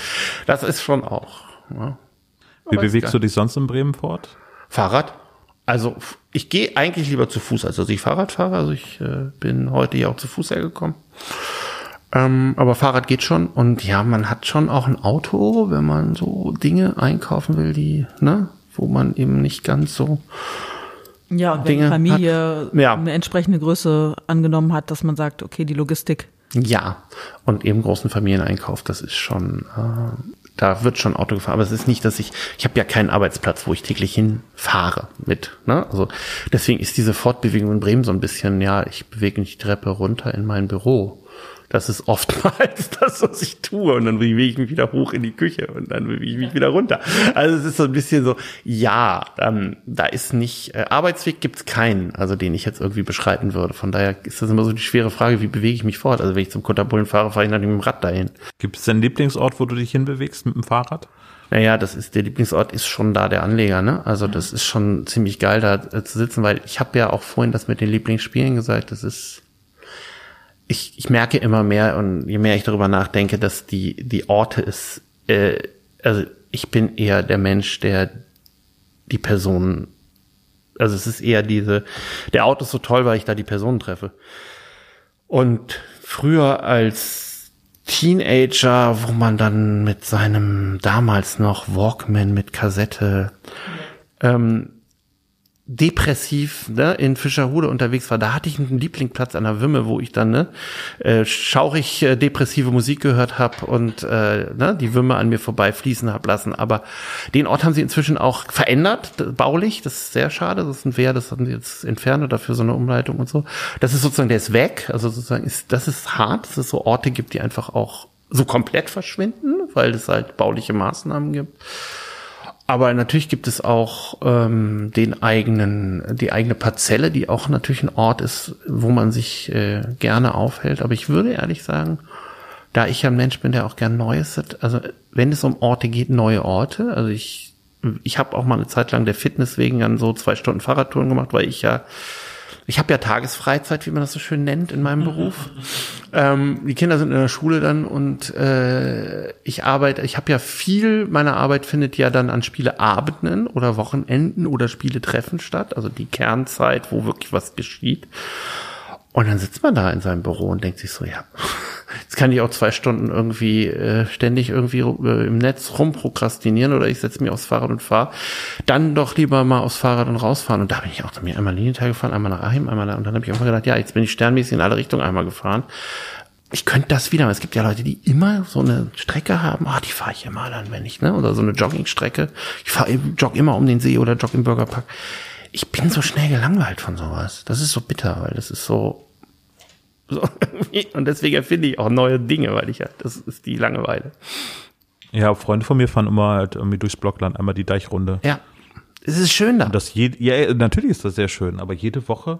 Das ist schon auch. Ja. Wie bewegst du dich sonst in Bremen fort? Fahrrad. Also ich gehe eigentlich lieber zu Fuß, als dass ich Fahrrad fahre. Also ich äh, bin heute ja auch zu Fuß hergekommen. Ähm, aber Fahrrad geht schon. Und ja, man hat schon auch ein Auto, wenn man so Dinge einkaufen will, die, ne, wo man eben nicht ganz so. Ja, und wenn Dinge die Familie ja. eine entsprechende Größe angenommen hat, dass man sagt, okay, die Logistik. Ja. Und eben großen Familieneinkauf, das ist schon, äh, da wird schon Auto gefahren. Aber es ist nicht, dass ich, ich habe ja keinen Arbeitsplatz, wo ich täglich hinfahre mit. Ne? Also deswegen ist diese Fortbewegung in Bremen so ein bisschen, ja, ich bewege mich die Treppe runter in mein Büro. Das ist oftmals das, was ich tue. Und dann bewege ich mich wieder hoch in die Küche und dann bewege ich mich wieder runter. Also es ist so ein bisschen so, ja, ähm, da ist nicht, äh, Arbeitsweg gibt's keinen, also den ich jetzt irgendwie beschreiten würde. Von daher ist das immer so die schwere Frage, wie bewege ich mich fort? Also wenn ich zum Kutterbullen fahre, fahre ich natürlich mit dem Rad dahin. Gibt es einen Lieblingsort, wo du dich hinbewegst mit dem Fahrrad? Naja, das ist der Lieblingsort ist schon da der Anleger, ne? Also das ist schon ziemlich geil da äh, zu sitzen, weil ich habe ja auch vorhin das mit den Lieblingsspielen gesagt, das ist ich, ich merke immer mehr und je mehr ich darüber nachdenke, dass die, die Orte ist, äh, also ich bin eher der Mensch, der die Personen, also es ist eher diese, der Ort ist so toll, weil ich da die Personen treffe. Und früher als Teenager, wo man dann mit seinem damals noch Walkman mit Kassette ähm, depressiv ne, in Fischerhude unterwegs war, da hatte ich einen Lieblingsplatz an der Wümme, wo ich dann ne, äh, schaurig äh, depressive Musik gehört habe und äh, ne, die Wümme an mir vorbei fließen hab lassen. Aber den Ort haben sie inzwischen auch verändert, baulich. Das ist sehr schade. Das ist ein Wehr, das haben sie jetzt entfernt oder für so eine Umleitung und so. Das ist sozusagen, der ist weg. Also sozusagen ist, das ist hart, dass es so Orte gibt, die einfach auch so komplett verschwinden, weil es halt bauliche Maßnahmen gibt. Aber natürlich gibt es auch ähm, den eigenen, die eigene Parzelle, die auch natürlich ein Ort ist, wo man sich äh, gerne aufhält. Aber ich würde ehrlich sagen, da ich ja ein Mensch bin, der auch gern Neues hat, also wenn es um Orte geht, neue Orte. Also ich, ich habe auch mal eine Zeit lang der Fitness wegen dann so zwei Stunden Fahrradtouren gemacht, weil ich ja ich habe ja Tagesfreizeit, wie man das so schön nennt, in meinem Beruf. ähm, die Kinder sind in der Schule dann und äh, ich arbeite, ich habe ja viel meiner Arbeit findet ja dann an Spieleabenden oder Wochenenden oder Spieletreffen statt, also die Kernzeit, wo wirklich was geschieht. Und dann sitzt man da in seinem Büro und denkt sich so, ja, jetzt kann ich auch zwei Stunden irgendwie äh, ständig irgendwie äh, im Netz rumprokrastinieren oder ich setze mich aufs Fahrrad und fahre. Dann doch lieber mal aufs Fahrrad und rausfahren. Und da bin ich auch mir einmal Linienteil gefahren, einmal nach Achim, einmal da. Und dann habe ich einfach gedacht, ja, jetzt bin ich sternmäßig in alle Richtungen einmal gefahren. Ich könnte das wieder, es gibt ja Leute, die immer so eine Strecke haben, ah, die fahre ich immer dann, wenn ich, ne? Oder so eine Joggingstrecke. Ich fahre jogge immer um den See oder jogge im Burgerpark. Ich bin so schnell gelangweilt von sowas. Das ist so bitter, weil das ist so, so, und deswegen erfinde ich auch neue Dinge, weil ich ja, das ist die Langeweile. Ja, Freunde von mir fahren immer halt irgendwie durchs Blockland einmal die Deichrunde. Ja. Es ist schön da. Und das je, ja, natürlich ist das sehr schön, aber jede Woche.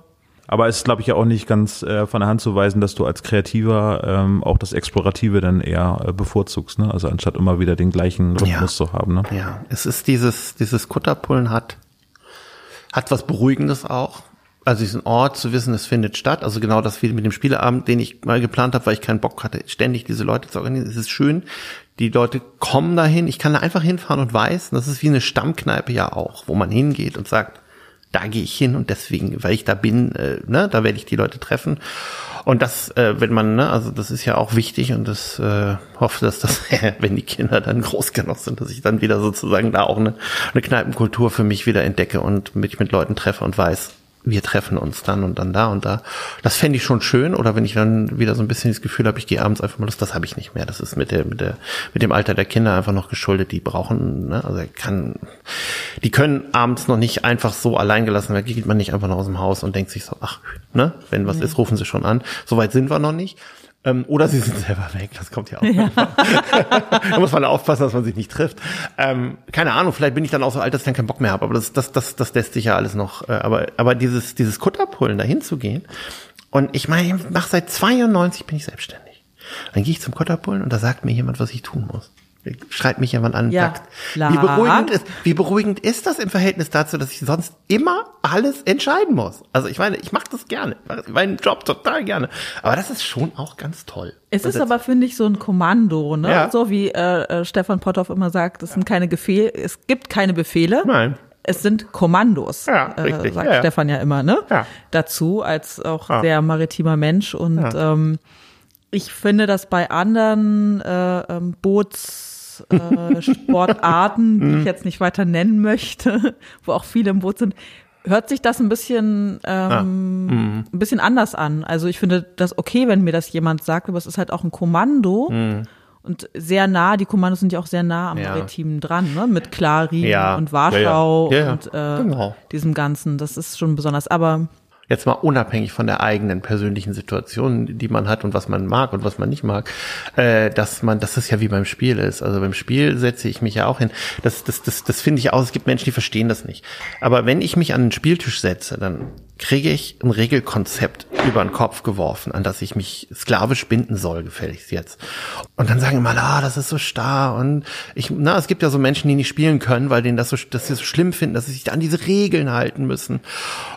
Aber es ist, glaube ich, ja auch nicht ganz äh, von der Hand zu weisen, dass du als Kreativer ähm, auch das Explorative dann eher äh, bevorzugst, ne? Also anstatt immer wieder den gleichen Rhythmus Ja. zu haben, ne? Ja, es ist dieses, dieses Kutterpullen hat, hat was Beruhigendes auch. Also diesen Ort zu wissen, es findet statt. Also genau das wie mit dem Spieleabend, den ich mal geplant habe, weil ich keinen Bock hatte, ständig diese Leute zu organisieren. Es ist schön. Die Leute kommen dahin. Ich kann da einfach hinfahren und weiß, und das ist wie eine Stammkneipe ja auch, wo man hingeht und sagt, da gehe ich hin und deswegen, weil ich da bin, äh, ne, da werde ich die Leute treffen. Und das, äh, wenn man, ne, also das ist ja auch wichtig und das äh, hoffe, dass das, wenn die Kinder dann groß genug sind, dass ich dann wieder sozusagen da auch eine, eine Kneipenkultur für mich wieder entdecke und mich mit Leuten treffe und weiß, wir treffen uns dann und dann da und da. Das fände ich schon schön. Oder wenn ich dann wieder so ein bisschen das Gefühl habe, ich gehe abends einfach mal los, das habe ich nicht mehr. Das ist mit der, mit der, mit dem Alter der Kinder einfach noch geschuldet. Die brauchen, ne, also kann, die können abends noch nicht einfach so allein gelassen werden. Geht man nicht einfach noch aus dem Haus und denkt sich so, ach, ne, wenn was ist, rufen sie schon an. Soweit sind wir noch nicht. Ähm, oder sie sind selber weg, das kommt ja auch. Ja. da muss man aufpassen, dass man sich nicht trifft. Ähm, keine Ahnung, vielleicht bin ich dann auch so alt, dass ich dann keinen Bock mehr habe, aber das, das, das, das lässt sich ja alles noch. Äh, aber, aber dieses, dieses Kutterpullen, da hinzugehen. Und ich meine, nach seit 92 bin ich selbstständig. Dann gehe ich zum Kutterpullen und da sagt mir jemand, was ich tun muss. Schreibt mich jemand an Ja, sagt, klar. wie beruhigend, ist, wie beruhigend ist das im Verhältnis dazu, dass ich sonst immer alles entscheiden muss? Also ich meine, ich mache das gerne, ich mache meinen Job total gerne. Aber das ist schon auch ganz toll. Es ist aber, finde ich, so ein Kommando, ne? Ja. So wie äh, äh, Stefan Potthoff immer sagt, es sind keine Befehle, es gibt keine Befehle. Nein. Es sind Kommandos, Ja, äh, sagt Ja. Stefan ja immer, ne? Ja. Dazu, als auch Ja. sehr maritimer Mensch. Und ähm, ich finde, dass bei anderen äh, ähm, Boots äh, Sportarten, die ich jetzt nicht weiter nennen möchte, wo auch viele im Boot sind, hört sich das ein bisschen ähm, ein bisschen anders an. Also ich finde das okay, wenn mir das jemand sagt, aber es ist halt auch ein Kommando. Und sehr nah, die Kommandos sind ja auch sehr nah am Ja. Maritimen dran, ne? Mit Klarin Ja. und Warschau. Ja, ja. und äh, Genau. diesem Ganzen. Das ist schon besonders. Aber Jetzt mal unabhängig von der eigenen persönlichen Situation, die man hat und was man mag und was man nicht mag, äh, dass man, dass das ja wie beim Spiel ist. Also beim Spiel setze ich mich ja auch hin. Das, das, das, das finde ich auch. Es gibt Menschen, die verstehen das nicht. Aber wenn ich mich an den Spieltisch setze, dann kriege ich ein Regelkonzept über den Kopf geworfen, an das ich mich sklavisch binden soll, gefälligst jetzt. Und dann sagen immer, ah, das ist so starr und ich, na, es gibt ja so Menschen, die nicht spielen können, weil denen das so, dass sie so schlimm finden, dass sie sich an diese Regeln halten müssen.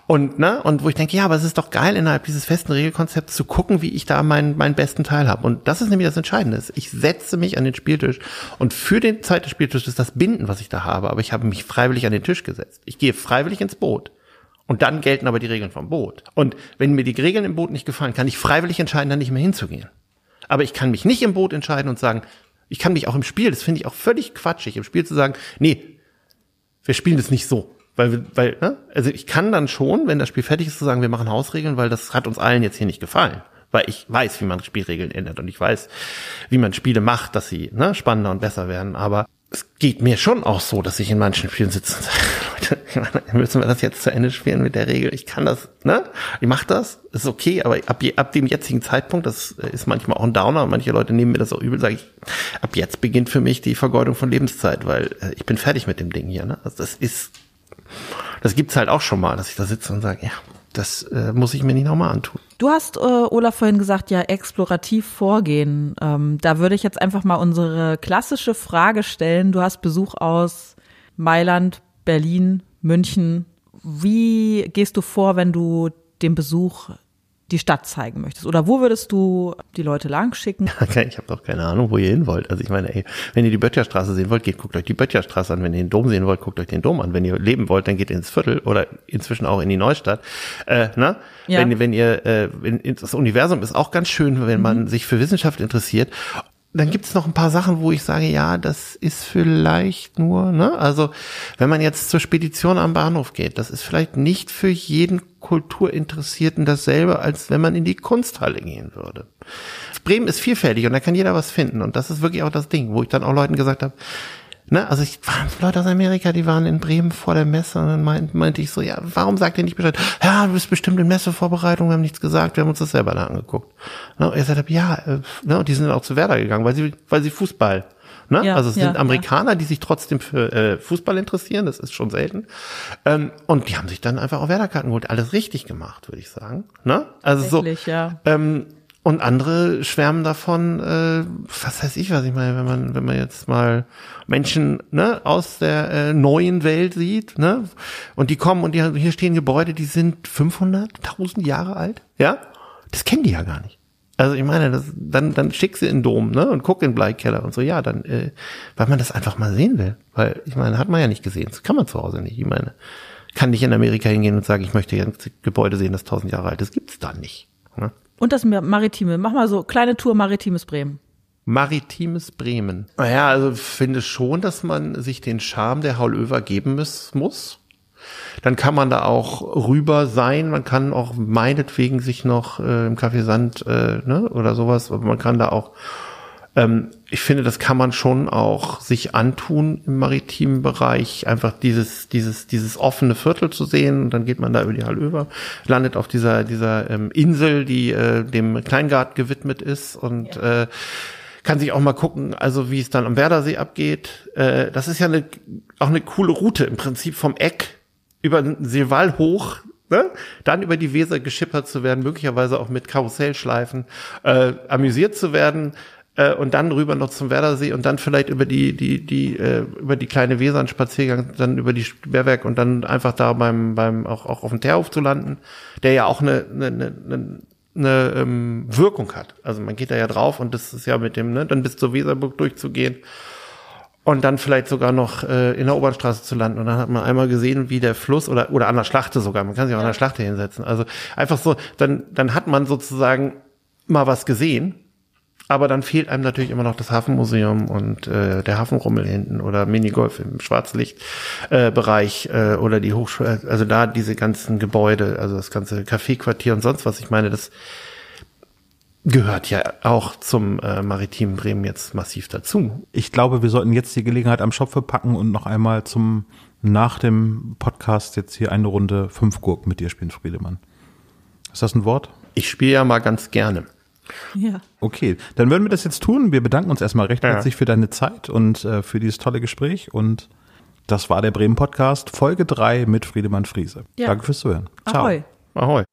Und, ne, und wo ich denke, ja, aber es ist doch geil, innerhalb dieses festen Regelkonzepts zu gucken, wie ich da meinen, meinen besten Teil habe. Und das ist nämlich das Entscheidende. Ich setze mich an den Spieltisch und für den Zeit des Spieltisches ist das Binden, was ich da habe. Aber ich habe mich freiwillig an den Tisch gesetzt. Ich gehe freiwillig ins Boot. Und dann gelten aber die Regeln vom Boot. Und wenn mir die Regeln im Boot nicht gefallen, kann ich freiwillig entscheiden, da nicht mehr hinzugehen. Aber ich kann mich nicht im Boot entscheiden und sagen, ich kann mich auch im Spiel, das finde ich auch völlig quatschig, im Spiel zu sagen, nee, wir spielen das nicht so. Weil, weil, ne? Also ich kann dann schon, wenn das Spiel fertig ist, zu sagen, wir machen Hausregeln, weil das hat uns allen jetzt hier nicht gefallen. Weil ich weiß, wie man Spielregeln ändert und ich weiß, wie man Spiele macht, dass sie ne, spannender und besser werden. Aber es geht mir schon auch so, dass ich in manchen Spielen sitze und sage, müssen wir das jetzt zu Ende spielen mit der Regel? Ich kann das, ne? Ich mach das, ist okay, aber ab, ab dem jetzigen Zeitpunkt, das ist manchmal auch ein Downer, manche Leute nehmen mir das auch übel, sage ich, ab jetzt beginnt für mich die Vergeudung von Lebenszeit, weil äh, ich bin fertig mit dem Ding hier, ne? Also das ist das gibt's halt auch schon mal, dass ich da sitze und sage, ja, das äh, muss ich mir nicht nochmal antun. Du hast, äh, Olaf, vorhin gesagt, ja, explorativ vorgehen. Ähm, da würde ich jetzt einfach mal unsere klassische Frage stellen. Du hast Besuch aus Mailand, Berlin, München. Wie gehst du vor, wenn du den Besuch die Stadt zeigen möchtest? Oder wo würdest du die Leute lang schicken? Okay, ich habe doch keine Ahnung, wo ihr hin wollt. Also ich meine, ey, wenn ihr die Böttcherstraße sehen wollt, geht, guckt euch die Böttcherstraße an. Wenn ihr den Dom sehen wollt, guckt euch den Dom an. Wenn ihr leben wollt, dann geht ins Viertel oder inzwischen auch in die Neustadt. Äh, na? Ja. Wenn, wenn ihr, äh, wenn, das Universum ist auch ganz schön, wenn man mhm. sich für Wissenschaft interessiert dann gibt es noch ein paar Sachen, wo ich sage, ja, das ist vielleicht nur, ne? Also, wenn man jetzt zur Spedition am Bahnhof geht, das ist vielleicht nicht für jeden Kulturinteressierten dasselbe, als wenn man in die Kunsthalle gehen würde. Bremen ist vielfältig und da kann jeder was finden und das ist wirklich auch das Ding, wo ich dann auch Leuten gesagt habe, Ne, also ich waren Leute aus Amerika, die waren in Bremen vor der Messe und dann meinte, meinte ich so, ja, warum sagt ihr nicht Bescheid? Ja, du bist bestimmt in Messevorbereitung, wir haben nichts gesagt, wir haben uns das selber da angeguckt. Ne, und er sagte, ja, äh, ne, und die sind auch zu Werder gegangen, weil sie, weil sie Fußball Ne? Ja, also es ja, sind Amerikaner, ja. die sich trotzdem für äh, Fußball interessieren, das ist schon selten. Ähm, und die haben sich dann einfach auch Werderkarten geholt. Alles richtig gemacht, würde ich sagen. Ne? Also so. Ja. Ähm, und andere schwärmen davon, äh, was weiß ich, was ich meine, wenn man, wenn man jetzt mal Menschen ne, aus der äh, neuen Welt sieht, ne, und die kommen und die, hier stehen Gebäude, die sind 500, 1000 Jahre alt, ja, das kennen die ja gar nicht. Also ich meine, das, dann, dann schick sie in den Dom, ne, und guck in den Bleikeller und so, ja, dann, äh, weil man das einfach mal sehen will, weil ich meine, hat man ja nicht gesehen, das kann man zu Hause nicht. Ich meine, kann nicht in Amerika hingehen und sagen, ich möchte jetzt Gebäude sehen, das 1000 Jahre alt, das gibt's da nicht. Ne? Und das Maritime. Mach mal so, kleine Tour Maritimes Bremen. Maritimes Bremen. Naja, also finde schon, dass man sich den Charme der Haulöver geben muss. Dann kann man da auch rüber sein. Man kann auch meinetwegen sich noch äh, im Café Sand äh, ne, oder sowas. Aber man kann da auch ähm, ich finde, das kann man schon auch sich antun im maritimen Bereich, einfach dieses, dieses, dieses offene Viertel zu sehen. Und dann geht man da über die Hallöver, landet auf dieser, dieser ähm, Insel, die äh, dem Kleingarten gewidmet ist und ja. äh, kann sich auch mal gucken, also wie es dann am Werdersee abgeht. Äh, das ist ja eine, auch eine coole Route im Prinzip vom Eck über den Seewall hoch Ne? dann über die Weser geschippert zu werden, möglicherweise auch mit Karussellschleifen, äh, amüsiert zu werden, äh, und dann rüber noch zum Werdersee und dann vielleicht über die die die äh, über die kleine Weser einen Spaziergang, dann über die Sperrwerk und dann einfach da beim beim auch auch auf dem Teerhof zu landen, der ja auch eine eine, eine eine ähm, Wirkung hat. Also man geht da ja drauf und das ist ja mit dem, ne, dann bis zur Weserburg durchzugehen und dann vielleicht sogar noch äh, in der Obernstraße zu landen. Und dann hat man einmal gesehen, wie der Fluss oder oder an der Schlachte sogar, man kann sich auch an der Schlachte hinsetzen. Also einfach so, dann dann hat man sozusagen mal was gesehen aber dann fehlt einem natürlich immer noch das Hafenmuseum und äh, der Hafenrummel hinten oder Minigolf im Schwarzlichtbereich äh, äh, oder die Hochschule, also da diese ganzen Gebäude, also das ganze Kaffeequartier und sonst was. Ich meine, das gehört ja auch zum äh, maritimen Bremen jetzt massiv dazu. Ich glaube, wir sollten jetzt die Gelegenheit am Schopfe packen und noch einmal zum nach dem Podcast jetzt hier eine Runde fünf Gurken mit dir spielen, Friedemann. Ist das ein Wort? Ich spiele ja mal ganz gerne. Ja. Okay, dann würden wir das jetzt tun. Wir bedanken uns erstmal recht Ja. herzlich für deine Zeit und äh, für dieses tolle Gespräch. Und das war der Bremen Podcast, Folge 3 mit Friedemann Friese. Ja. Danke fürs Zuhören. Ciao. Ahoi. Ahoi.